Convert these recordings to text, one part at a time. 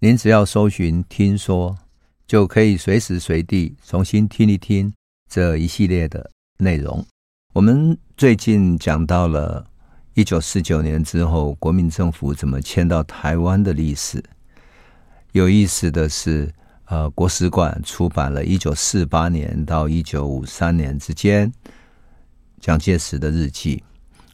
您只要搜寻“听说”，就可以随时随地重新听一听这一系列的内容。我们最近讲到了一九四九年之后，国民政府怎么迁到台湾的历史。有意思的是，呃，国史馆出版了1948年到1953年之间蒋介石的日记。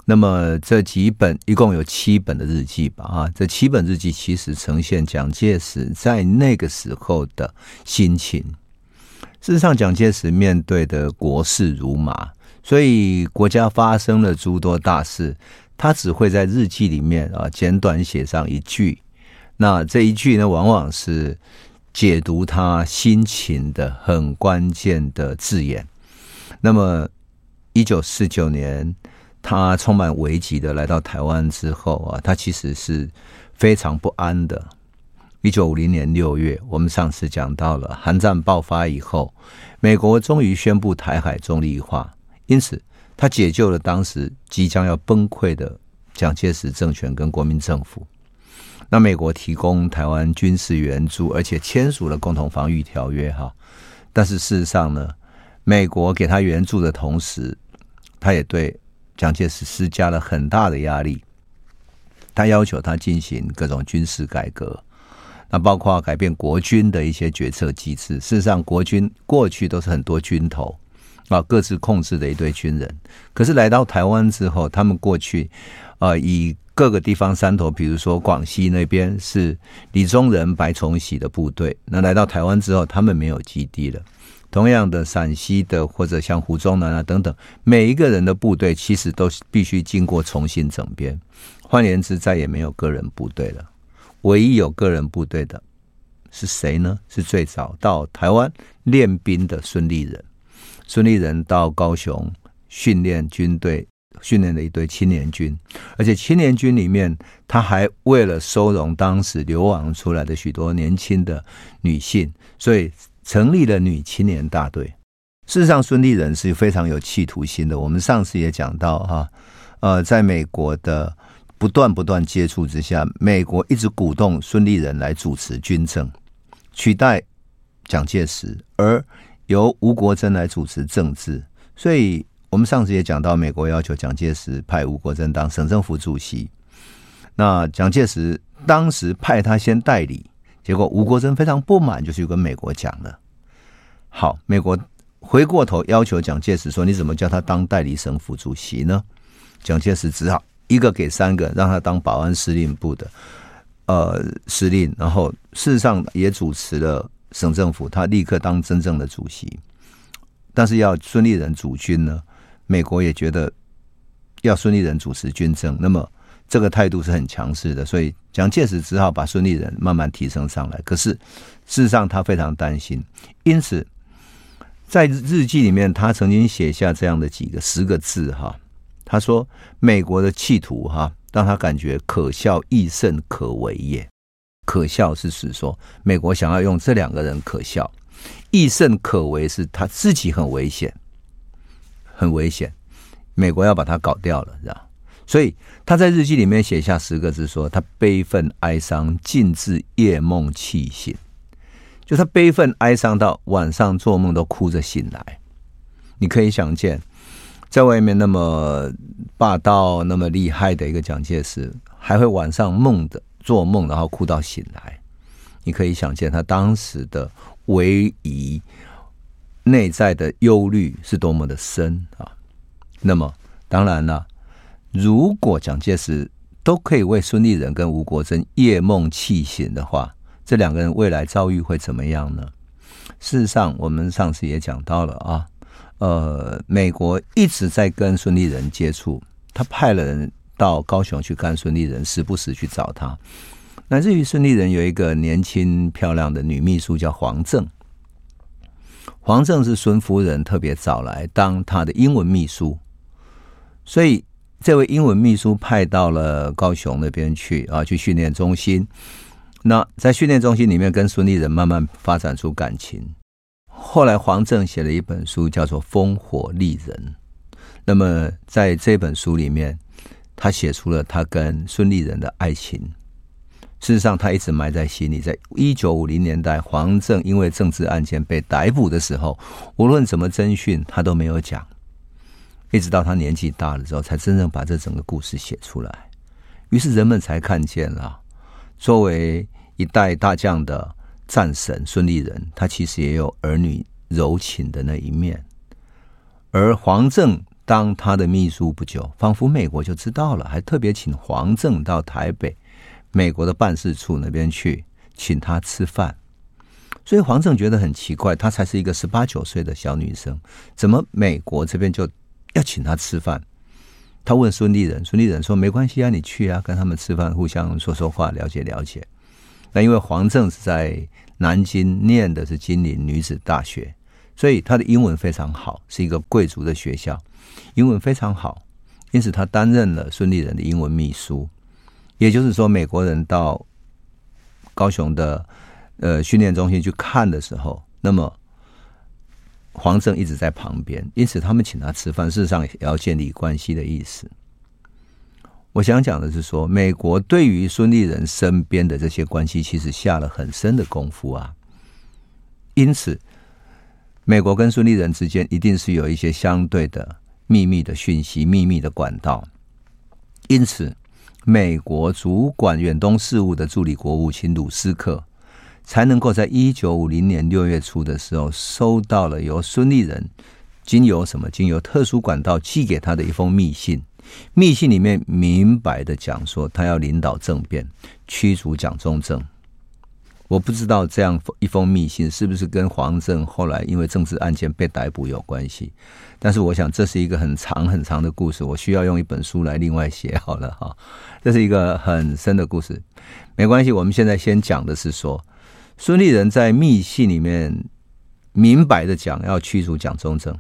那么这几本一共有七本的日记吧？啊，这七本日记其实呈现蒋介石在那个时候的心情。事实上，蒋介石面对的国事如麻，所以国家发生了诸多大事，他只会在日记里面啊简短写上一句。那这一句呢，往往是。解读他心情的很关键的字眼。那么，一九四九年，他充满危机的来到台湾之后啊，他其实是非常不安的。一九五零年六月，我们上次讲到了，韩战爆发以后，美国终于宣布台海中立化，因此他解救了当时即将要崩溃的蒋介石政权跟国民政府。那美国提供台湾军事援助，而且签署了共同防御条约，哈。但是事实上呢，美国给他援助的同时，他也对蒋介石施加了很大的压力。他要求他进行各种军事改革，那包括改变国军的一些决策机制。事实上，国军过去都是很多军头啊，各自控制的一堆军人。可是来到台湾之后，他们过去啊以各个地方山头，比如说广西那边是李宗仁、白崇禧的部队，那来到台湾之后，他们没有基地了。同样的，陕西的或者像胡宗南啊等等，每一个人的部队其实都必须经过重新整编。换言之，再也没有个人部队了。唯一有个人部队的是谁呢？是最早到台湾练兵的孙立人。孙立人到高雄训练军队。训练了一队青年军，而且青年军里面，他还为了收容当时流亡出来的许多年轻的女性，所以成立了女青年大队。事实上，孙立人是非常有企图心的。我们上次也讲到哈，呃，在美国的不断不断接触之下，美国一直鼓动孙立人来主持军政，取代蒋介石，而由吴国桢来主持政治，所以。我们上次也讲到，美国要求蒋介石派吴国桢当省政府主席。那蒋介石当时派他先代理，结果吴国桢非常不满，就去跟美国讲了。好，美国回过头要求蒋介石说：“你怎么叫他当代理省府主席呢？”蒋介石只好一个给三个，让他当保安司令部的呃司令，然后事实上也主持了省政府，他立刻当真正的主席。但是要孙立人主军呢？美国也觉得要孙立人主持军政，那么这个态度是很强势的，所以蒋介石只好把孙立人慢慢提升上来。可是事实上他非常担心，因此在日记里面他曾经写下这样的几个十个字哈，他说：“美国的企图哈，让他感觉可笑亦甚可为也。可笑是指说美国想要用这两个人可笑，亦甚可为是他自己很危险。”很危险，美国要把他搞掉了，是吧？所以他在日记里面写下十个字，说他悲愤哀伤，尽致夜梦气醒。就他悲愤哀伤到晚上做梦都哭着醒来。你可以想见，在外面那么霸道、那么厉害的一个蒋介石，还会晚上梦的做梦，然后哭到醒来。你可以想见他当时的唯一。内在的忧虑是多么的深啊！那么当然了，如果蒋介石都可以为孙立人跟吴国桢夜梦泣醒的话，这两个人未来遭遇会怎么样呢？事实上，我们上次也讲到了啊，呃，美国一直在跟孙立人接触，他派了人到高雄去看孙立人，时不时去找他。乃至于孙立人有一个年轻漂亮的女秘书叫黄正，黄正是孙夫人特别找来当她的英文秘书，所以这位英文秘书派到了高雄那边去啊，去训练中心。那在训练中心里面跟孙立人慢慢发展出感情。后来黄正写了一本书，叫做《烽火丽人》。那么在这本书里面，他写出了他跟孙立人的爱情。事实上，他一直埋在心里。在一九五零年代，黄正因为政治案件被逮捕的时候，无论怎么侦讯，他都没有讲。一直到他年纪大了之后，才真正把这整个故事写出来。于是人们才看见了，作为一代大将的战神孙立人，他其实也有儿女柔情的那一面。而黄正当他的秘书不久，仿佛美国就知道了，还特别请黄正到台北。美国的办事处那边去请他吃饭，所以黄正觉得很奇怪，她才是一个十八九岁的小女生，怎么美国这边就要请他吃饭？他问孙立人，孙立人说：“没关系啊，你去啊，跟他们吃饭，互相说说话，了解了解。”那因为黄正是在南京念的是金陵女子大学，所以他的英文非常好，是一个贵族的学校，英文非常好，因此他担任了孙立人的英文秘书。也就是说，美国人到高雄的呃训练中心去看的时候，那么黄正一直在旁边，因此他们请他吃饭，事实上也要建立关系的意思。我想讲的是说，美国对于孙立人身边的这些关系，其实下了很深的功夫啊。因此，美国跟孙立人之间一定是有一些相对的秘密的讯息、秘密的管道。因此。美国主管远东事务的助理国务卿鲁斯克，才能够在一九五零年六月初的时候，收到了由孙立人经由什么经由特殊管道寄给他的一封密信。密信里面明白的讲说，他要领导政变，驱逐蒋中正。我不知道这样一封密信是不是跟黄正后来因为政治案件被逮捕有关系，但是我想这是一个很长很长的故事，我需要用一本书来另外写好了哈。这是一个很深的故事，没关系，我们现在先讲的是说，孙立人在密信里面明白的讲要驱逐蒋中正，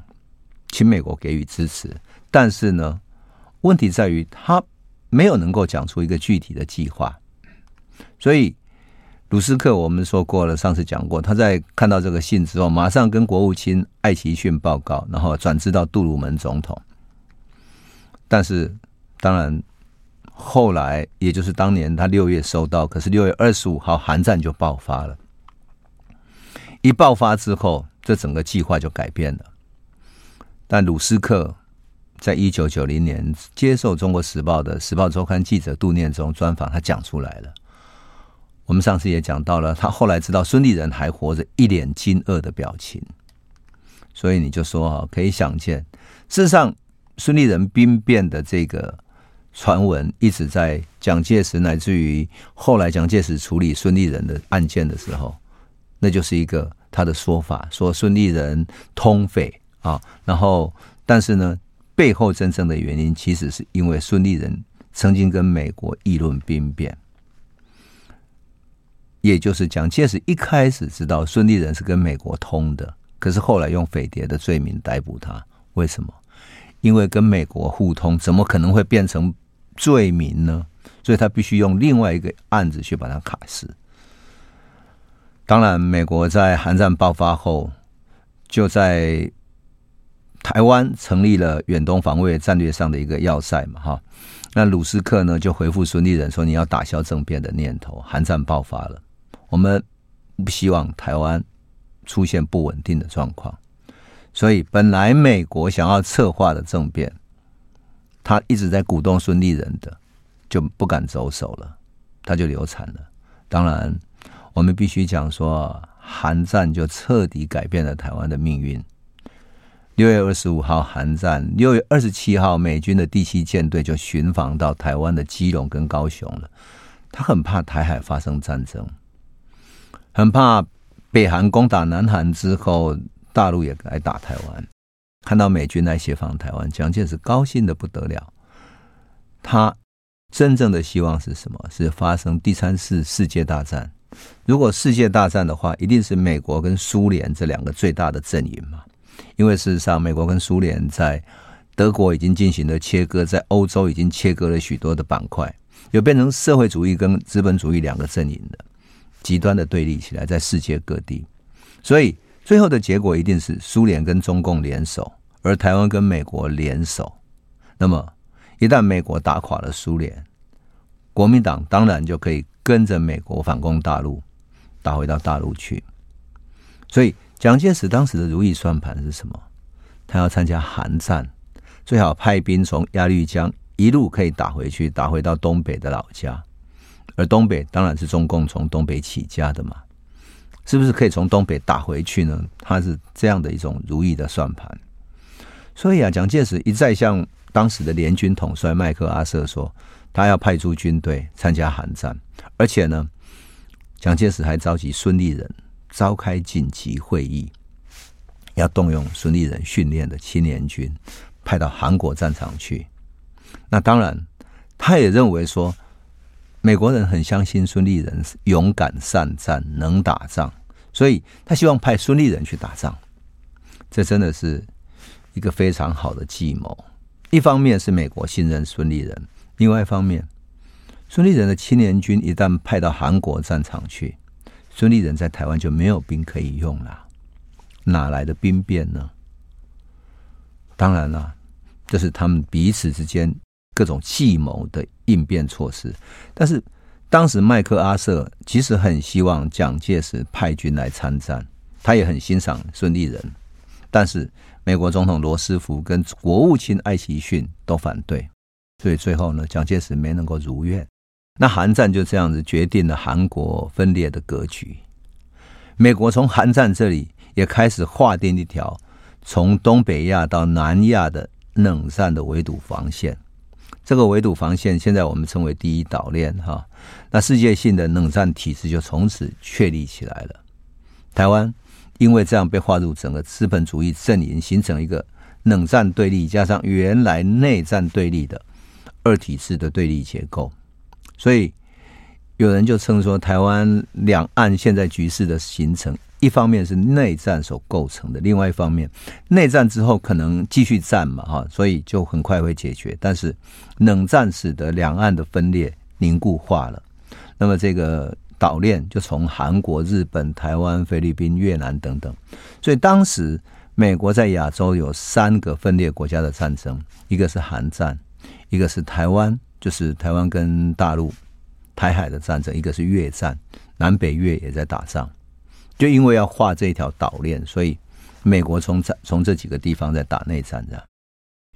请美国给予支持，但是呢，问题在于他没有能够讲出一个具体的计划，所以。鲁斯克，我们说过了，上次讲过，他在看到这个信之后，马上跟国务卿艾奇逊报告，然后转知到杜鲁门总统。但是，当然后来，也就是当年他六月收到，可是六月二十五号，韩战就爆发了。一爆发之后，这整个计划就改变了。但鲁斯克在一九九零年接受《中国时报》的《时报周刊》记者杜念中专访，他讲出来了。我们上次也讲到了，他后来知道孙立人还活着，一脸惊愕的表情。所以你就说啊，可以想见，事实上孙立人兵变的这个传闻一直在蒋介石，乃至于后来蒋介石处理孙立人的案件的时候，那就是一个他的说法，说孙立人通匪啊。然后，但是呢，背后真正的原因，其实是因为孙立人曾经跟美国议论兵变。也就是蒋介石一开始知道孙立人是跟美国通的，可是后来用匪谍的罪名逮捕他，为什么？因为跟美国互通，怎么可能会变成罪名呢？所以他必须用另外一个案子去把他卡死。当然，美国在韩战爆发后，就在台湾成立了远东防卫战略上的一个要塞嘛，哈。那鲁斯克呢就回复孙立人说：“你要打消政变的念头。”韩战爆发了。我们不希望台湾出现不稳定的状况，所以本来美国想要策划的政变，他一直在鼓动孙立人的，就不敢走手了，他就流产了。当然，我们必须讲说，韩战就彻底改变了台湾的命运。六月二十五号韩战，六月二十七号美军的第七舰队就巡防到台湾的基隆跟高雄了，他很怕台海发生战争。很怕北韩攻打南韩之后，大陆也来打台湾。看到美军来协防台湾，蒋介石高兴的不得了。他真正的希望是什么？是发生第三次世界大战。如果世界大战的话，一定是美国跟苏联这两个最大的阵营嘛。因为事实上，美国跟苏联在德国已经进行了切割，在欧洲已经切割了许多的板块，有变成社会主义跟资本主义两个阵营的极端的对立起来，在世界各地。所以最后的结果一定是苏联跟中共联手，而台湾跟美国联手。那么一旦美国打垮了苏联，国民党当然就可以跟着美国反攻大陆，打回到大陆去。所以。蒋介石当时的如意算盘是什么？他要参加韩战，最好派兵从鸭绿江一路可以打回去，打回到东北的老家。而东北当然是中共从东北起家的嘛，是不是可以从东北打回去呢？他是这样的一种如意的算盘。所以啊，蒋介石一再向当时的联军统帅麦克阿瑟说，他要派出军队参加韩战，而且呢，蒋介石还召集孙立人。召开紧急会议，要动用孙立人训练的青年军派到韩国战场去。那当然，他也认为说，美国人很相信孙立人勇敢善战、能打仗，所以他希望派孙立人去打仗。这真的是一个非常好的计谋。一方面是美国信任孙立人，另外一方面，孙立人的青年军一旦派到韩国战场去。孙立人在台湾就没有兵可以用了，哪来的兵变呢？当然了，这是他们彼此之间各种计谋的应变措施。但是当时麦克阿瑟其实很希望蒋介石派军来参战，他也很欣赏孙立人，但是美国总统罗斯福跟国务卿艾奇逊都反对，所以最后呢，蒋介石没能够如愿。那韩战就这样子决定了韩国分裂的格局。美国从韩战这里也开始划定一条从东北亚到南亚的冷战的围堵防线。这个围堵防线现在我们称为第一岛链哈。那世界性的冷战体制就从此确立起来了。台湾因为这样被划入整个资本主义阵营，形成一个冷战对立加上原来内战对立的二体制的对立结构。所以，有人就称说，台湾两岸现在局势的形成，一方面是内战所构成的，另外一方面，内战之后可能继续战嘛，哈，所以就很快会解决。但是，冷战使得两岸的分裂凝固化了，那么这个岛链就从韩国、日本、台湾、菲律宾、越南等等。所以当时美国在亚洲有三个分裂国家的战争，一个是韩战，一个是台湾。就是台湾跟大陆台海的战争，一个是越战，南北越也在打仗。就因为要画这条岛链，所以美国从这从这几个地方在打内战的。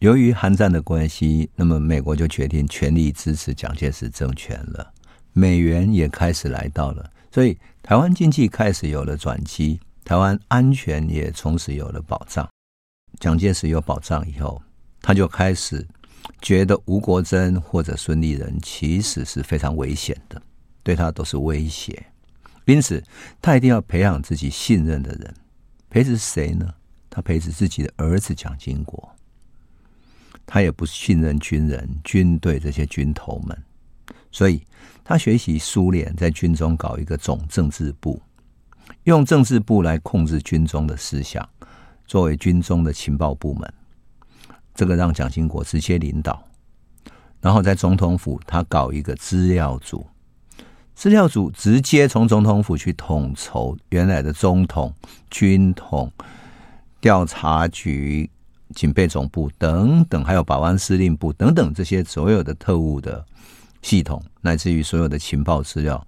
由于韩战的关系，那么美国就决定全力支持蒋介石政权了，美元也开始来到了，所以台湾经济开始有了转机，台湾安全也从此有了保障。蒋介石有保障以后，他就开始。觉得吴国桢或者孙立人其实是非常危险的，对他都是威胁，因此他一定要培养自己信任的人。培植谁呢？他培植自己的儿子蒋经国。他也不信任军人、军队这些军头们，所以他学习苏联在军中搞一个总政治部，用政治部来控制军中的思想，作为军中的情报部门。这个让蒋经国直接领导，然后在总统府，他搞一个资料组，资料组直接从总统府去统筹原来的中统、军统、调查局、警备总部等等，还有保安司令部等等这些所有的特务的系统，乃至于所有的情报资料，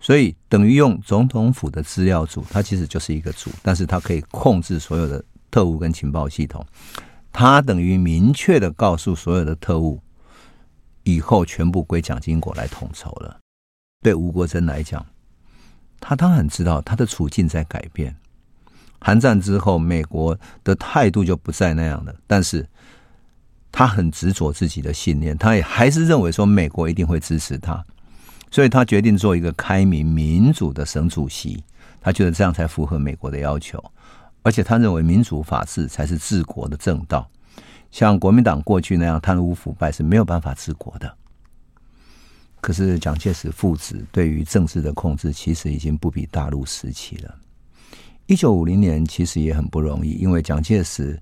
所以等于用总统府的资料组，它其实就是一个组，但是它可以控制所有的特务跟情报系统。他等于明确的告诉所有的特务，以后全部归蒋经国来统筹了。对吴国桢来讲，他当然知道他的处境在改变。韩战之后，美国的态度就不再那样了，但是他很执着自己的信念，他也还是认为说美国一定会支持他，所以他决定做一个开明民主的省主席，他觉得这样才符合美国的要求。而且他认为民主法治才是治国的正道，像国民党过去那样贪污腐败是没有办法治国的。可是蒋介石父子对于政治的控制，其实已经不比大陆时期了。一九五零年其实也很不容易，因为蒋介石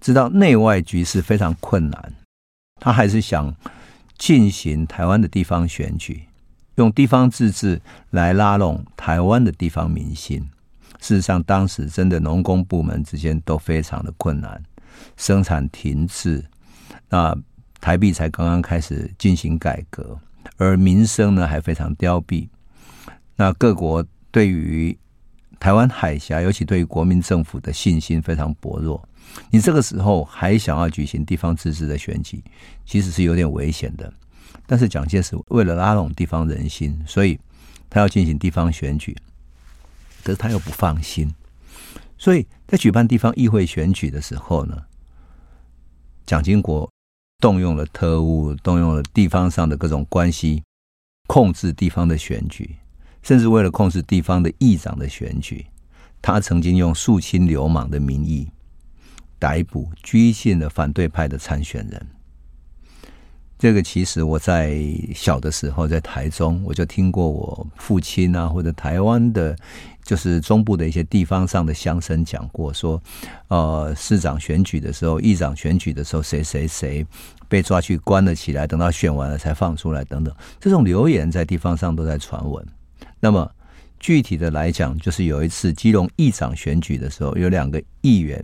知道内外局势非常困难，他还是想进行台湾的地方选举，用地方自治来拉拢台湾的地方民心。事实上，当时真的农工部门之间都非常的困难，生产停滞，那台币才刚刚开始进行改革。而民生呢，还非常凋敝，那各国对于台湾海峡，尤其对于国民政府的信心非常薄弱。你这个时候还想要举行地方自治的选举，其实是有点危险的。但是蒋介石为了拉拢地方人心，所以他要进行地方选举，可是他又不放心，所以在举办地方议会选举的时候呢，蒋经国。动用了特务，动用了地方上的各种关系，控制地方的选举，甚至为了控制地方的议长的选举，他曾经用肃清流氓的名义逮捕、拘禁了反对派的参选人。这个其实我在小的时候在台中，我就听过我父亲啊，或者台湾的。就是中部的一些地方上的乡绅讲过，说，呃，市长选举的时候，议长选举的时候，谁谁谁被抓去关了起来，等到选完了才放出来，等等，这种流言在地方上都在传闻。那么具体的来讲，就是有一次基隆议长选举的时候，有两个议员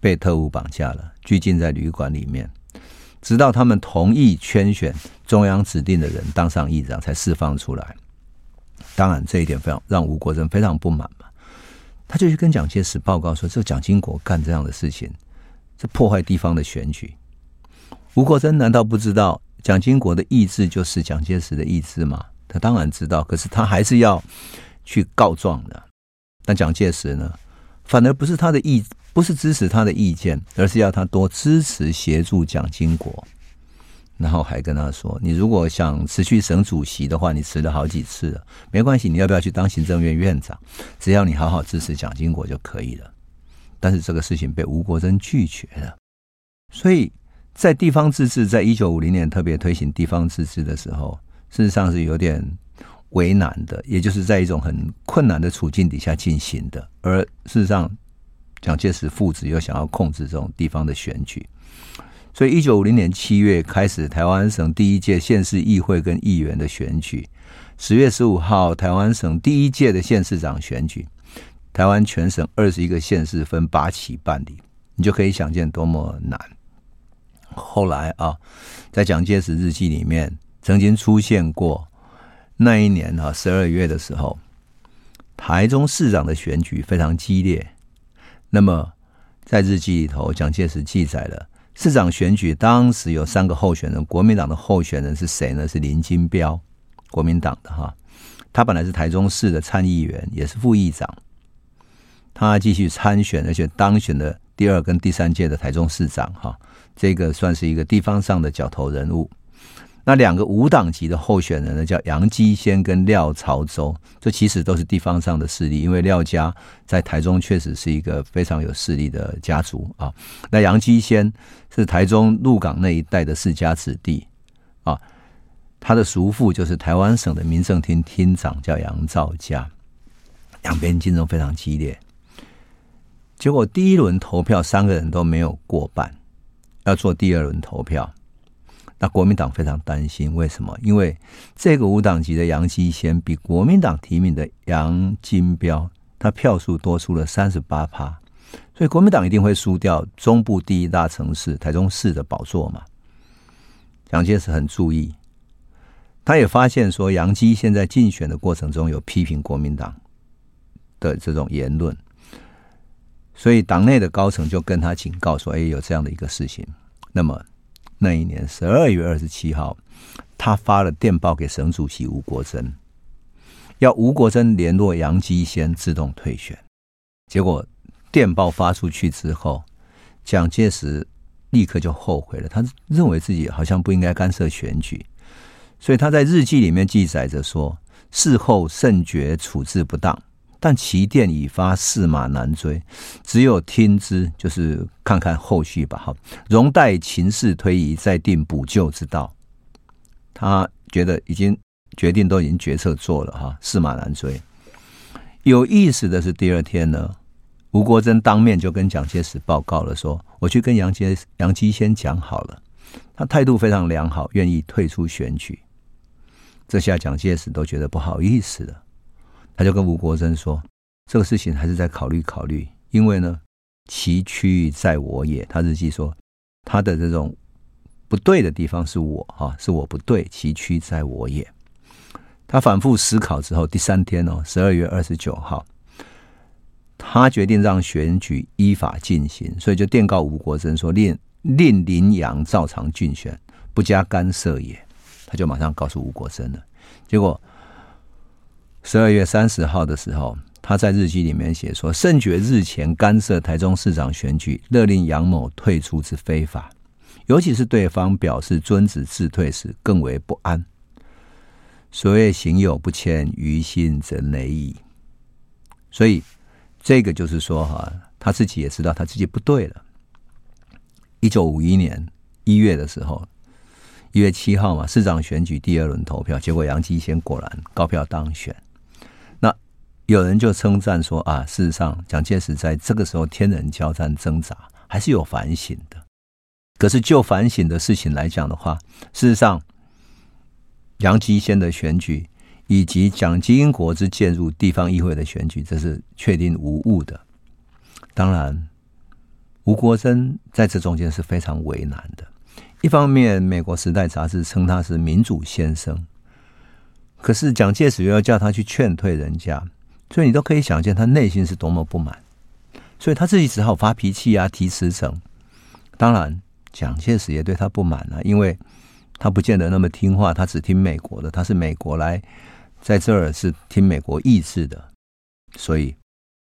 被特务绑架了，拘禁在旅馆里面，直到他们同意圈选中央指定的人当上议长，才释放出来。当然，这一点非常让吴国楨非常不满嘛，他就去跟蒋介石报告说：“这蒋经国干这样的事情，这破坏地方的选举。”吴国楨难道不知道蒋经国的意志就是蒋介石的意志吗？他当然知道，可是他还是要去告状的。但蒋介石呢，反而不是他的意，不是支持他的意见，而是要他多支持协助蒋经国。然后还跟他说：“你如果想辞去省主席的话，你辞了好几次了，没关系，你要不要去当行政院院长？只要你好好支持蒋经国就可以了。”但是这个事情被吴国珍拒绝了。所以在地方自治，在一九五零年特别推行地方自治的时候，事实上是有点为难的，也就是在一种很困难的处境底下进行的。而事实上，蒋介石父子又想要控制这种地方的选举。所以，一九五零年七月开始，台湾省第一届县市议会跟议员的选举。十月十五号，台湾省第一届的县市长选举。台湾全省二十一个县市分八期办理，你就可以想见多么难。后来啊，在蒋介石日记里面曾经出现过那一年啊十二月的时候，台中市长的选举非常激烈。那么在日记里头，蒋介石记载了。市长选举当时有三个候选人，国民党的候选人是谁呢？是林金彪，国民党的哈。他本来是台中市的参议员，也是副议长。他继续参选，而且当选了第二跟第三届的台中市长哈。这个算是一个地方上的角头人物。那两个无党籍的候选人呢，叫杨基先跟廖朝洲，这其实都是地方上的势力，因为廖家在台中确实是一个非常有势力的家族啊。那杨基先是台中鹿港那一带的世家子弟啊，他的叔父就是台湾省的民政厅厅长，叫杨肇嘉。两边竞争非常激烈，结果第一轮投票三个人都没有过半，要做第二轮投票。那国民党非常担心，为什么？因为这个无党籍的杨基先比国民党提名的杨金标，他票数多出了三十八趴，所以国民党一定会输掉中部第一大城市台中市的宝座嘛。蒋介石很注意，他也发现说杨基现在竞选的过程中有批评国民党的这种言论，所以党内的高层就跟他警告说：“哎，有这样的一个事情。”那么。那一年十二月二十七号，他发了电报给省主席吴国桢，要吴国桢联络杨基先自动退选。结果电报发出去之后，蒋介石立刻就后悔了，他认为自己好像不应该干涉选举，所以他在日记里面记载着说：“事后甚觉处置不当。”但其电已发，驷马难追，只有听之，就是看看后续吧。哈，容待情势推移，再定补救之道。他觉得已经决定都已经决策做了哈，驷马难追。有意思的是，第二天呢，吴国楨当面就跟蒋介石报告了说，说我去跟杨杰杨基先讲好了，他态度非常良好，愿意退出选举。这下蒋介石都觉得不好意思了，他就跟吴国珍说，这个事情还是再考虑考虑，因为呢，其区在我也。他日记说，他的这种不对的地方是我哈，是我不对，其区在我也。他反复思考之后，第三天哦，十二月二十九号，他决定让选举依法进行，所以就电告吴国珍说：“令令林阳照常竞选，不加干涉也。”他就马上告诉吴国楨了。结果十二月三十号的时候，他在日记里面写说：“甚觉日前干涉台中市长选举，勒令杨某退出之非法，尤其是对方表示遵旨自退时，更为不安。”所谓行有不谦，于心则馁矣。所以，这个就是说，哈，他自己也知道他自己不对了。一九五一年一月的时候，一月七号嘛，市长选举第二轮投票，结果杨基先果然高票当选。有人就称赞说啊，事实上蒋介石在这个时候天人交战挣扎，还是有反省的。可是就反省的事情来讲的话，事实上。杨基先的选举，以及蒋经国之介入地方议会的选举，这是确定无误的。当然，吴国楨在这中间是非常为难的。一方面，美国《时代》杂志称他是民主先生，可是蒋介石又要叫他去劝退人家，所以你都可以想见他内心是多么不满。所以他自己只好发脾气啊，提辞呈。当然，蒋介石也对他不满啊，因为。他不见得那么听话，他只听美国的，他是美国来在这儿是听美国意志的，所以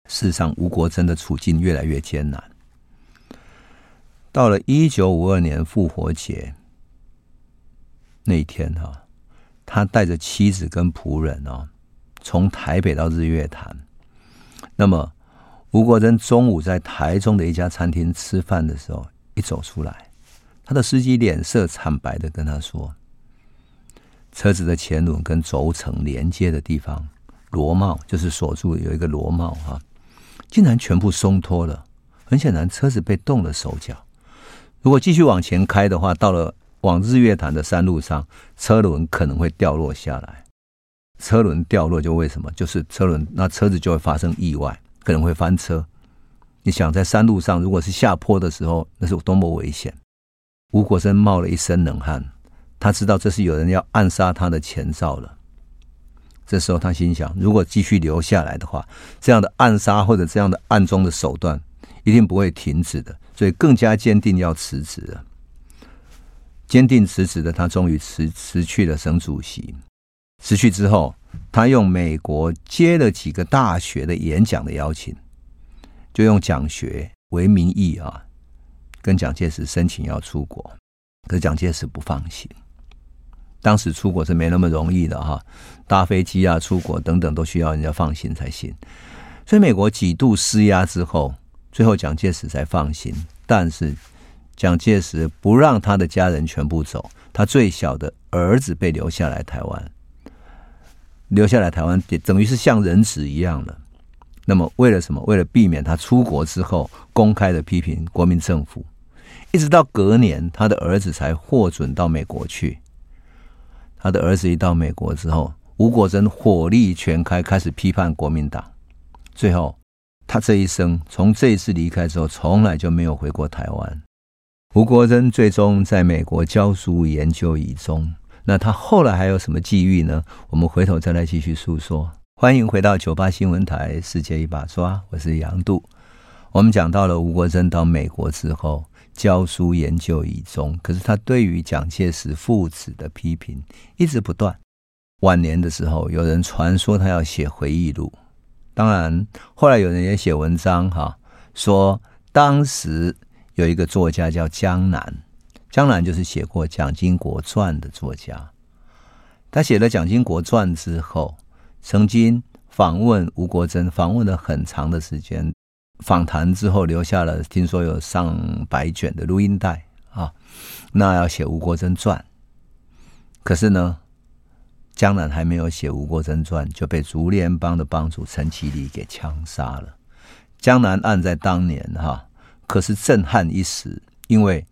事实上吴国楨的处境越来越艰难。到了一九五二年复活节那一天哈，他带着妻子跟仆人哦，从台北到日月潭。那么吴国珍中午在台中的一家餐厅吃饭的时候，一走出来。他的司机脸色惨白的跟他说：“车子的前轮跟轴承连接的地方，螺帽就是锁住有一个螺帽哈，竟然全部松脱了。很显然，车子被动了手脚。如果继续往前开的话，到了往日月潭的山路上，车轮可能会掉落下来。车轮掉落就为什么？就是车轮那车子就会发生意外，可能会翻车。你想在山路上，如果是下坡的时候，那是多么危险！”吴国生冒了一身冷汗，他知道这是有人要暗杀他的前兆了。这时候他心想：如果继续留下来的话，这样的暗杀或者这样的暗中的手段一定不会停止的，所以更加坚定要辞职了。坚定辞职的他，终于辞辞去了省主席。辞去之后，他用美国接了几个大学的演讲的邀请，就用讲学为名义啊。跟蒋介石申请要出国，可是蒋介石不放心。当时出国是没那么容易的哈，搭飞机啊、出国等等都需要人家放心才行。所以美国几度施压之后，最后蒋介石才放心。但是蒋介石不让他的家人全部走，他最小的儿子被留下来台湾，留下来台湾等于是像人质一样了。那么为了什么？为了避免他出国之后公开的批评国民政府。一直到隔年，他的儿子才获准到美国去。他的儿子一到美国之后，吴国楨火力全开，开始批判国民党。最后，他这一生从这一次离开之后，从来就没有回过台湾。吴国珍最终在美国教书研究以终。那他后来还有什么际遇呢？我们回头再来继续诉说。欢迎回到九八新闻台《世界一把抓》，我是杨度。我们讲到了吴国楨到美国之后。教书研究已终，可是他对于蒋介石父子的批评一直不断。晚年的时候，有人传说他要写回忆录，当然后来有人也写文章哈，说当时有一个作家叫江南，江南就是写过《蒋经国传》的作家。他写了《蒋经国传》之后，曾经访问吴国楨，访问了很长的时间。访谈之后留下了，听说有上百卷的录音带啊，那要写吴国楨传，可是呢，江南还没有写《吴国楨传》，就被竹联帮的帮主陈其礼给枪杀了。江南案在当年哈可是震撼一时，因为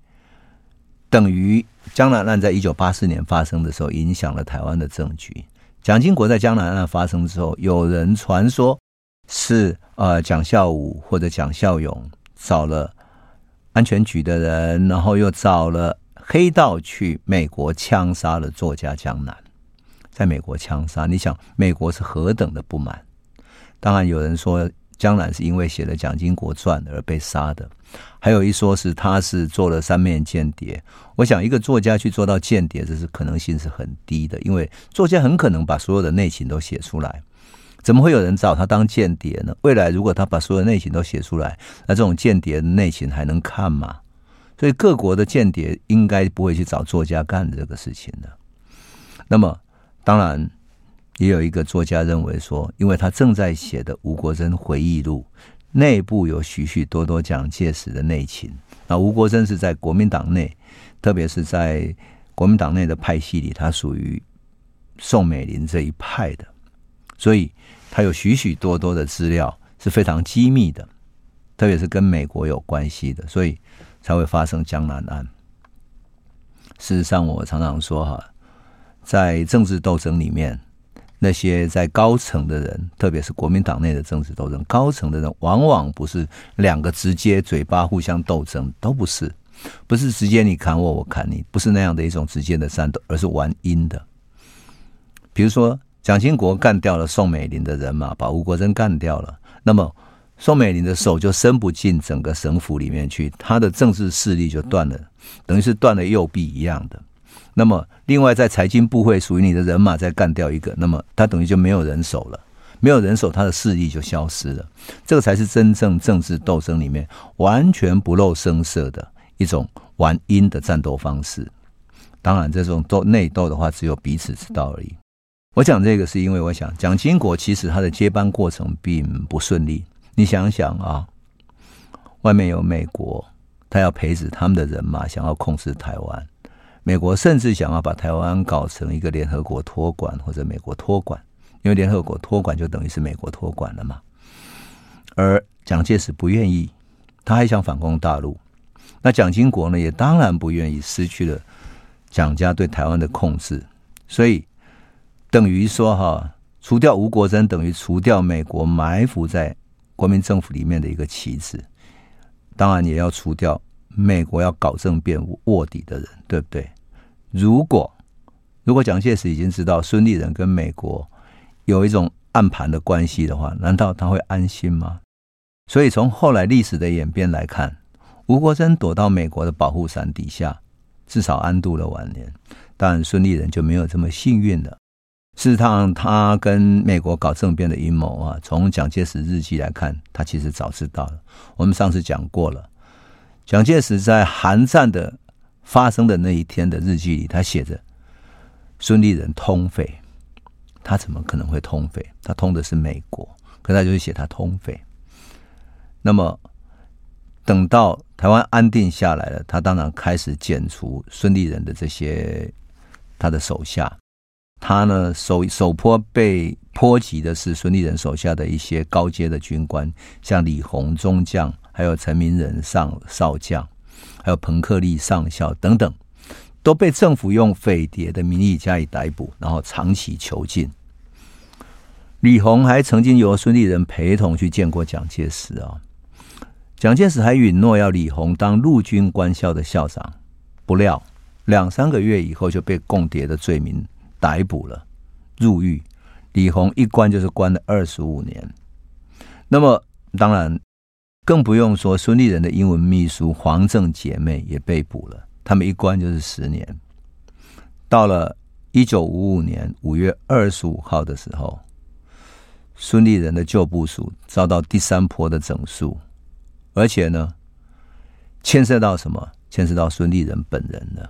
等于江南案在一九八四年发生的时候，影响了台湾的政局。蒋经国在江南案发生之后，有人传说是呃蒋孝武或者蒋孝勇找了安全局的人，然后又找了黑道去美国枪杀了作家江南。在美国枪杀，你想美国是何等的不满？当然有人说江南是因为写了《蒋经国传》而被杀的，还有一说是他是做了三面间谍。我想一个作家去做到间谍，这是可能性是很低的，因为作家很可能把所有的内情都写出来，怎么会有人找他当间谍呢？未来如果他把所有内情都写出来，那这种间谍的内情还能看吗？所以各国的间谍应该不会去找作家干这个事情的。那么。当然，也有一个作家认为说，因为他正在写的《吴国楨回忆录》内部有许许多多蒋介石的内情。那吴国楨是在国民党内，特别是在国民党内的派系里，他属于宋美龄这一派的，所以他有许许多多的资料是非常机密的，特别是跟美国有关系的，所以才会发生江南案。事实上，我常常说哈。在政治斗争里面，那些在高层的人，特别是国民党内的政治斗争，高层的人往往不是两个直接嘴巴互相斗争，都不是，不是直接你砍我，我砍你，不是那样的一种直接的战斗，而是玩阴的。比如说，蒋经国干掉了宋美龄的人马，把吴国楨干掉了，那么宋美龄的手就伸不进整个省府里面去，他的政治势力就断了，等于是断了右臂一样的。那么，另外在财经部会属于你的人马再干掉一个，那么他等于就没有人手了，没有人手，他的势力就消失了。这个才是真正政治斗争里面完全不露声色的一种玩阴的战斗方式。当然，这种斗内斗的话，只有彼此知道而已。我讲这个是因为我想，蒋经国其实他的接班过程并不顺利。你想想啊，外面有美国，他要培植他们的人马，想要控制台湾。美国甚至想要把台湾搞成一个联合国托管或者美国托管，因为联合国托管就等于是美国托管了嘛。而蒋介石不愿意，他还想反攻大陆。那蒋经国呢，也当然不愿意失去了蒋家对台湾的控制，所以等于说哈，除掉吴国桢等于除掉美国埋伏在国民政府里面的一个棋子，当然也要除掉。美国要搞政变卧底的人，对不对？如果如果蒋介石已经知道孙立人跟美国有一种暗盘的关系的话，难道他会安心吗？所以从后来历史的演变来看，吴国楨躲到美国的保护伞底下，至少安度了晚年。但孙立人就没有这么幸运了。事实上，他跟美国搞政变的阴谋啊，从蒋介石日记来看，他其实早知道了。我们上次讲过了。蒋介石在韩战的发生的那一天的日记里，他写着孙立人通匪，他怎么可能会通匪？他通的是美国，可他就是写他通匪。那么等到台湾安定下来了，他当然开始剪除孙立人的这些他的手下。他呢，首首波被波及的是孙立人手下的一些高阶的军官，像李鸿中将。还有陈明仁上少将，还有彭克利上校等等，都被政府用匪谍的名义加以逮捕，然后长期囚禁。李鸿还曾经由孙立人陪同去见过蒋介石啊，蒋介石还允诺要李鸿当陆军官校的校长，不料两三个月以后就被共谍的罪名逮捕了，入狱。李鸿一关就是关了二十五年。那么当然。更不用说孙立人的英文秘书黄正姐妹也被捕了，他们一关就是十年。到了一九五五年五月二十五号的时候，孙立人的旧部署遭到第三波的整肃，而且呢，牵涉到什么？牵涉到孙立人本人了。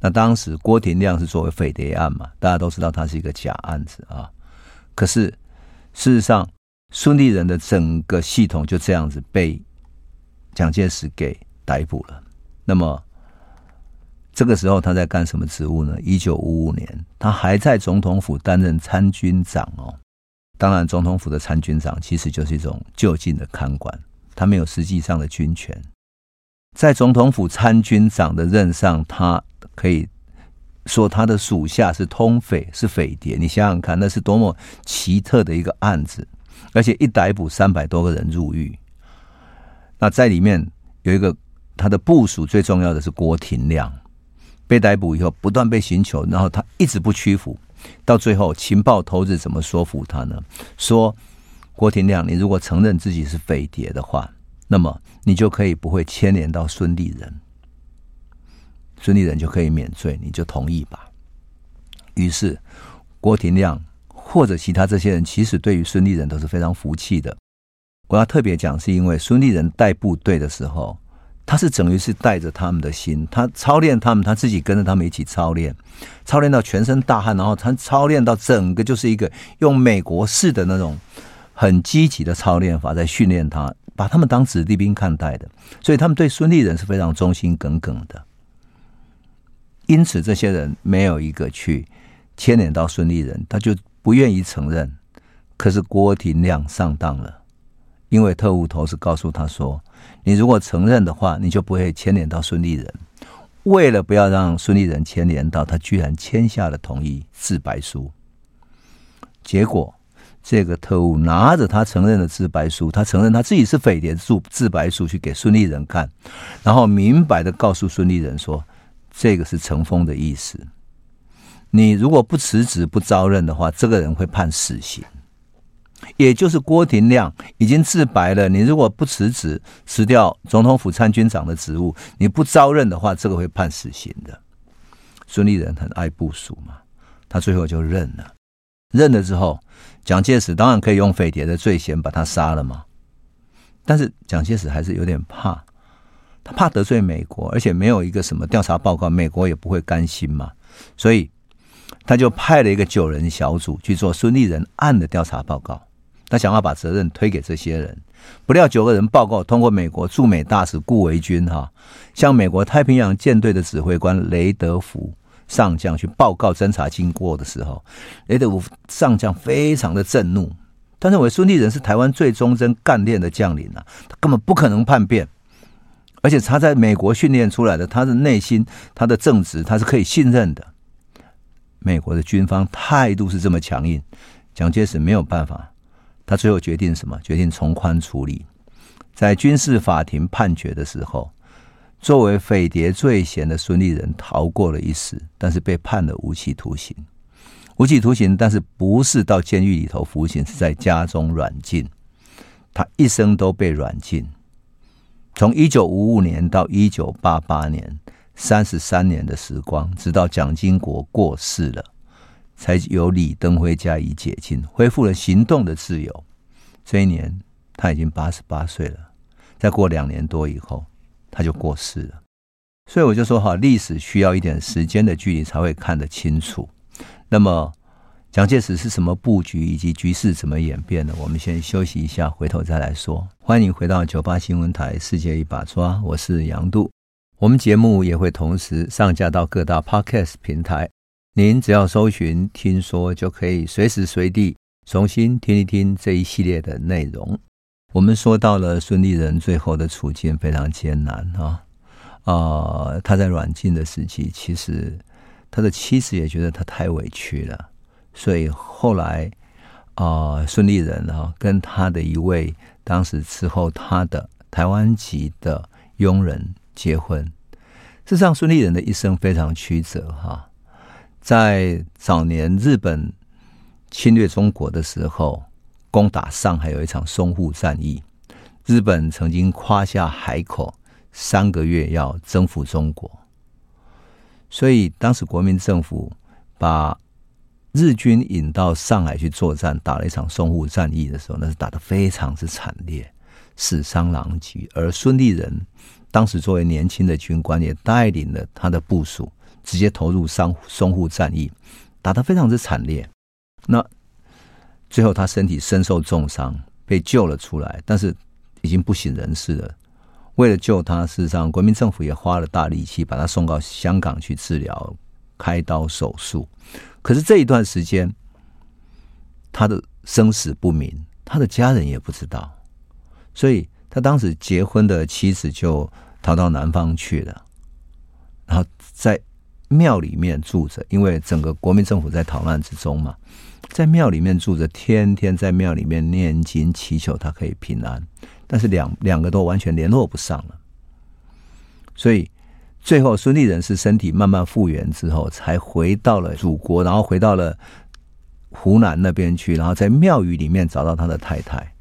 那当时郭廷亮是作为匪谍案嘛，大家都知道他是一个假案子啊。可是事实上，孙立人的整个系统就这样子被蒋介石给逮捕了。那么，这个时候他在干什么职务呢？一九五五年，他还在总统府担任参军长哦。当然，总统府的参军长其实就是一种就近的看管，他没有实际上的军权。在总统府参军长的任上，他可以说他的属下是通匪，是匪谍。你想想看，那是多么奇特的一个案子！而且一逮捕三百多个人入狱。那在里面有一个他的部署，最重要的是郭廷亮。被逮捕以后，不断被寻求，然后他一直不屈服。到最后，情报头子怎么说服他呢？说郭廷亮，你如果承认自己是匪谍的话，那么你就可以不会牵连到孙立人，孙立人就可以免罪，你就同意吧。于是郭廷亮或者其他这些人，其实对于孙立人都是非常服气的。我要特别讲，是因为孙立人带部队的时候。他是等于是带着他们的心，他操练他们，他自己跟着他们一起操练，操练到全身大汗，然后他操练到整个就是一个用美国式的那种很积极的操练法在训练他，把他们当子弟兵看待的，所以他们对孙立人是非常忠心耿耿的。因此，这些人没有一个去牵连到孙立人，他就不愿意承认。可是郭廷亮上当了，因为特务头是告诉他说。你如果承认的话，你就不会牵连到孙立人。为了不要让孙立人牵连到，他居然签下了同意自白书。结果，这个特务拿着他承认的自白书，他承认他自己是匪谍，自自白书去给孙立人看，然后明白的告诉孙立人说：“这个是成风的意思。你如果不辞职、不招认的话，这个人会判死刑。”也就是郭廷亮已经自白了，你如果不辞职，辞掉总统府参军长的职务，你不招认的话，这个会判死刑的。孙立人很爱部署嘛，他最后就认了。认了之后，蒋介石当然可以用匪谍的罪嫌把他杀了嘛。但是蒋介石还是有点怕，他怕得罪美国，而且没有一个什么调查报告，美国也不会甘心嘛，所以他就派了一个九人小组去做孙立人案的调查报告。他想要把责任推给这些人，不料九个人报告通过美国驻美大使顾维钧哈，向美国太平洋舰队的指挥官雷德福上将去报告侦查经过的时候，雷德福上将非常的震怒，他认为孙立人是台湾最忠贞干练的将领啊，他根本不可能叛变，而且他在美国训练出来的，他的内心、他的正直，他是可以信任的。美国的军方态度是这么强硬，蒋介石没有办法。他最后决定什么？决定从宽处理。在军事法庭判决的时候，作为匪谍罪嫌的孙立人逃过了一死，但是被判了无期徒刑。无期徒刑，但是不是到监狱里头服刑，是在家中软禁。他一生都被软禁，从一九五五年到一九八八年，三十三年的时光，直到蒋经国过世了。才由李登辉加以解禁，恢复了行动的自由。这一年他已经八十八岁了，再过两年多以后，他就过世了。所以我就说哈，历史需要一点时间的距离才会看得清楚。那么蒋介石是什么布局，以及局势怎么演变的？我们先休息一下，回头再来说。欢迎回到九八新闻台《世界一把抓》，我是杨度。我们节目也会同时上架到各大 Podcast 平台。您只要搜寻“听说”，就可以随时随地重新听一听这一系列的内容。我们说到了孙立人最后的处境非常艰难啊啊、他在软禁的时期，其实他的妻子也觉得他太委屈了，所以后来啊、孙立人啊跟他的一位当时伺候他的台湾籍的佣人结婚。事实上，孙立人的一生非常曲折哈。在早年日本侵略中国的时候，攻打上海有一场淞沪战役，日本曾经夸下海口，三个月要征服中国。所以当时国民政府把日军引到上海去作战，打了一场淞沪战役的时候，那是打得非常之惨烈，死伤狼藉。而孙立人当时作为年轻的军官，也带领了他的部署。直接投入淞淞沪战役，打得非常之惨烈。那最后他身体身受重伤，被救了出来，但是已经不省人事了。为了救他，事实上国民政府也花了大力气把他送到香港去治疗、开刀手术。可是这一段时间，他的生死不明，他的家人也不知道，所以他当时结婚的妻子就逃到南方去了，然后在庙里面住着，因为整个国民政府在逃难之中嘛，在庙里面住着，天天在庙里面念经祈求他可以平安，但是两两个都完全联络不上了，所以最后孙立人是身体慢慢复原之后，才回到了祖国，然后回到了湖南那边去，然后在庙宇里面找到他的太太，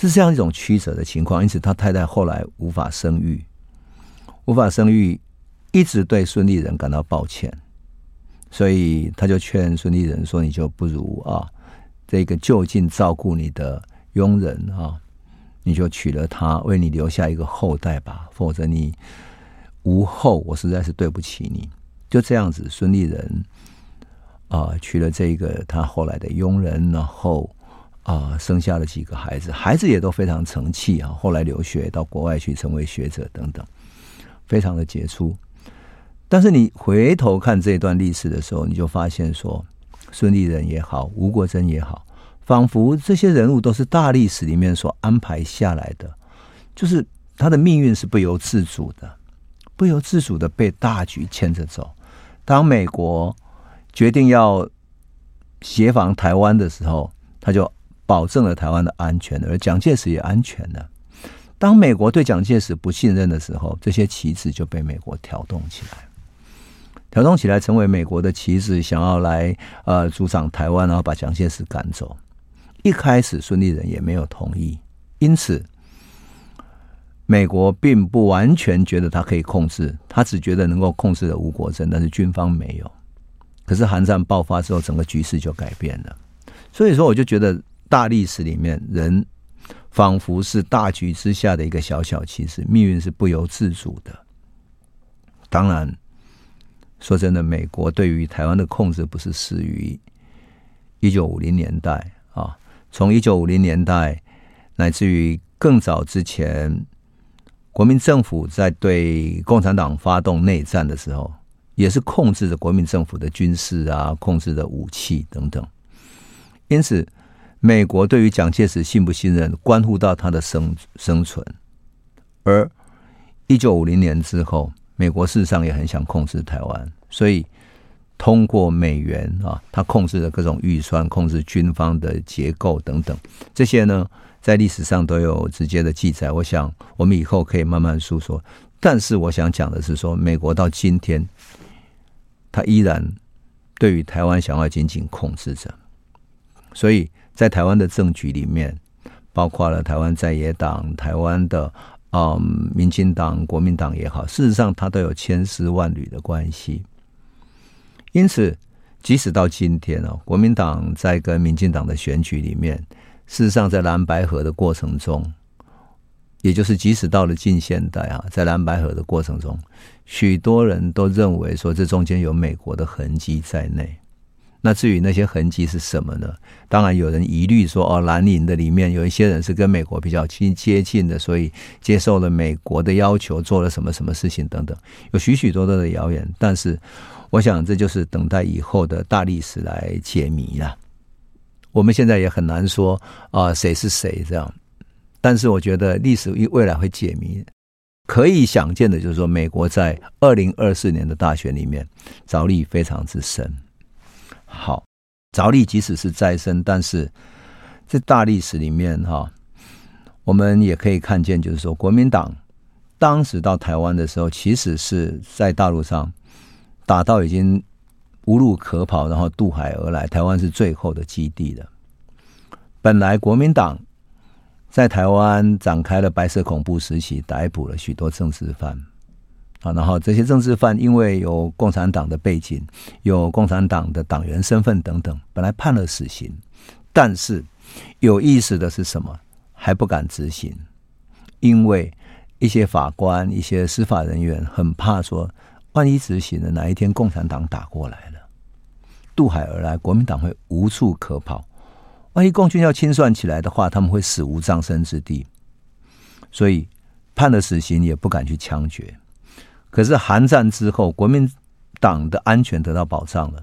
是这样一种曲折的情况，因此他太太后来无法生育，无法生育。一直对孙立人感到抱歉，所以他就劝孙立人说：“你就不如啊，这个就近照顾你的佣人啊，你就娶了她，为你留下一个后代吧。否则你无后，我实在是对不起你。”就这样子，孙立人啊娶了这个他后来的佣人，然后啊生下了几个孩子，孩子也都非常成器啊。后来留学到国外去，成为学者等等，非常的杰出。但是你回头看这段历史的时候，你就发现说，孙立人也好，吴国楨也好，仿佛这些人物都是大历史里面所安排下来的，就是他的命运是不由自主的，不由自主的被大局牵着走。当美国决定要协防台湾的时候，他就保证了台湾的安全，而蒋介石也安全了。当美国对蒋介石不信任的时候，这些旗帜就被美国挑动起来。挑动起来，成为美国的旗帜，想要来呃阻挡台湾，然后把蒋介石赶走。一开始孙立人也没有同意，因此美国并不完全觉得他可以控制，他只觉得能够控制了吴国楨，但是军方没有。可是韩战爆发之后，整个局势就改变了。所以说，我就觉得大历史里面，人仿佛是大局之下的一个小小旗帜，命运是不由自主的。当然。说真的，美国对于台湾的控制不是始于一九五零年代啊，从一九五零年代乃至于更早之前，国民政府在对共产党发动内战的时候，也是控制着国民政府的军事啊，控制着武器等等。因此，美国对于蒋介石信不信任，关乎到他的生生存。而一九五零年之后，美国事实上也很想控制台湾，所以通过美元啊，他控制了各种预算，控制军方的结构等等，这些呢，在历史上都有直接的记载。我想我们以后可以慢慢诉说。但是我想讲的是说，美国到今天，他依然对于台湾想要紧紧控制着，所以在台湾的政局里面，包括了台湾在野党、台湾的。嗯，民进党、国民党也好，事实上它都有千丝万缕的关系。因此，即使到今天哦，国民党在跟民进党的选举里面，事实上在蓝白合的过程中，也就是即使到了近现代啊，在蓝白合的过程中，许多人都认为说这中间有美国的痕迹在内。那至于那些痕迹是什么呢？当然有人疑虑说，哦，蓝营的里面有一些人是跟美国比较亲接近的，所以接受了美国的要求，做了什么什么事情等等，有许许多多的谣言。但是，我想这就是等待以后的大历史来解谜了。我们现在也很难说啊，谁是谁这样。但是，我觉得历史未来会解谜。可以想见的就是说，美国在二零二四年的大选里面着力非常之深。好，着力即使是再生，但是在大历史里面哈，我们也可以看见，就是说国民党当时到台湾的时候，其实是在大陆上打到已经无路可跑，然后渡海而来，台湾是最后的基地的。本来国民党在台湾展开了白色恐怖时期，逮捕了许多政治犯。啊，然后这些政治犯因为有共产党的背景，有共产党的党员身份等等，本来判了死刑，但是有意思的是什么？还不敢执行，因为一些法官、一些司法人员很怕说，万一执行了，哪一天共产党打过来了，渡海而来，国民党会无处可跑。万一共军要清算起来的话，他们会死无葬身之地。所以判了死刑也不敢去枪决。可是韩战之后，国民党的安全得到保障了，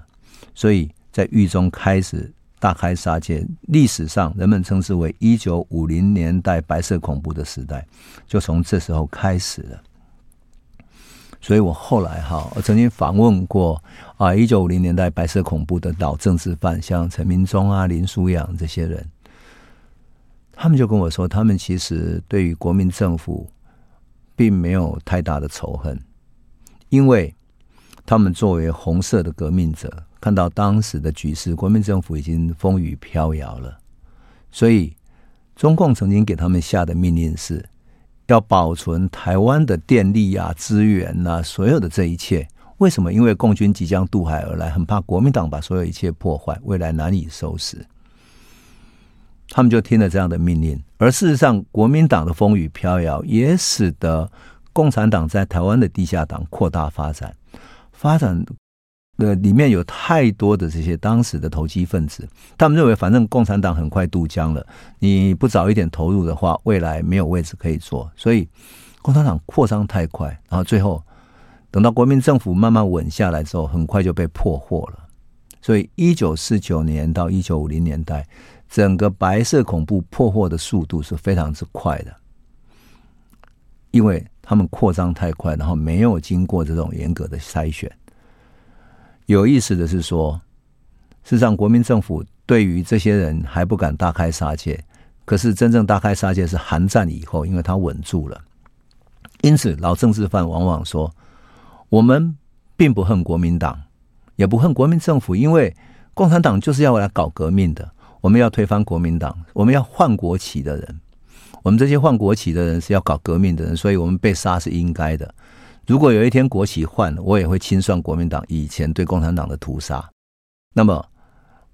所以在狱中开始大开杀戒。历史上人们称之为一九五零年代白色恐怖的时代，就从这时候开始了。所以我后来哈，我曾经访问过啊，一九五零年代白色恐怖的老政治犯，像陈明忠啊、林书扬这些人，他们就跟我说，他们其实对于国民政府并没有太大的仇恨。因为他们作为红色的革命者，看到当时的局势，国民政府已经风雨飘摇了，所以中共曾经给他们下的命令是，要保存台湾的电力啊、资源啊，所有的这一切。为什么？因为共军即将渡海而来，很怕国民党把所有一切破坏，未来难以收拾。他们就听了这样的命令，而事实上，国民党的风雨飘摇也使得。共产党在台湾的地下党扩大发展，发展的里面有太多的这些当时的投机分子，他们认为反正共产党很快渡江了，你不早一点投入的话，未来没有位置可以坐，所以共产党扩张太快，然后最后等到国民政府慢慢稳下来之后，很快就被破获了。所以一九四九年到一九五零年代，整个白色恐怖破获的速度是非常之快的，因为。他们扩张太快，然后没有经过这种严格的筛选。有意思的是说，事实上国民政府对于这些人还不敢大开杀戒，可是真正大开杀戒是韩战以后，因为他稳住了。因此，老政治犯往往说：“我们并不恨国民党，也不恨国民政府，因为共产党就是要来搞革命的，我们要推翻国民党，我们要换国旗的人。”我们这些换国旗的人是要搞革命的人，所以我们被杀是应该的。如果有一天国旗换了，我也会清算国民党以前对共产党的屠杀。那么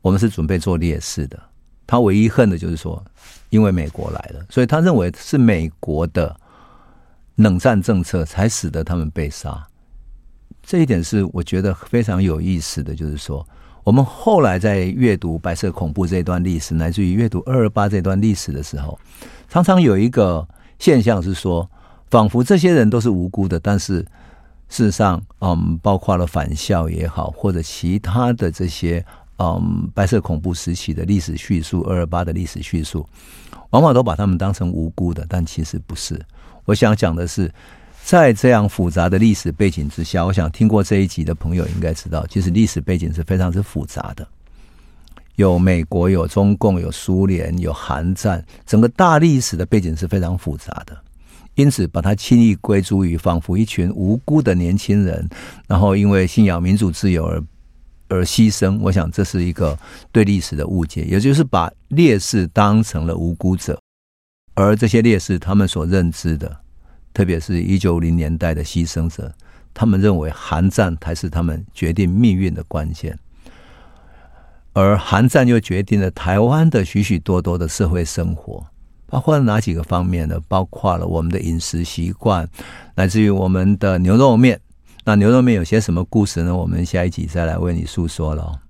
我们是准备做烈士的。他唯一恨的就是说，因为美国来了，所以他认为是美国的冷战政策才使得他们被杀。这一点是我觉得非常有意思的，就是说，我们后来在阅读白色恐怖这段历史，乃至于阅读二二八这段历史的时候。常常有一个现象是说，仿佛这些人都是无辜的，但是事实上，嗯，包括了返校也好，或者其他的这些，嗯，白色恐怖时期的历史叙述，二二八的历史叙述，往往都把他们当成无辜的，但其实不是。我想讲的是，在这样复杂的历史背景之下，我想听过这一集的朋友应该知道，其实历史背景是非常之复杂的。有美国，有中共，有苏联，有韩战，整个大历史的背景是非常复杂的。因此，把它轻易归诸于仿佛一群无辜的年轻人，然后因为信仰民主自由而而牺牲。我想这是一个对历史的误解，也就是把烈士当成了无辜者，而这些烈士他们所认知的，特别是一九五零年代的牺牲者，他们认为韩战才是他们决定命运的关键。而韩战又决定了台湾的许许多多的社会生活，包括了哪几个方面呢？包括了我们的饮食习惯，来自于我们的牛肉面。那牛肉面有些什么故事呢？我们下一集再来为你诉说了。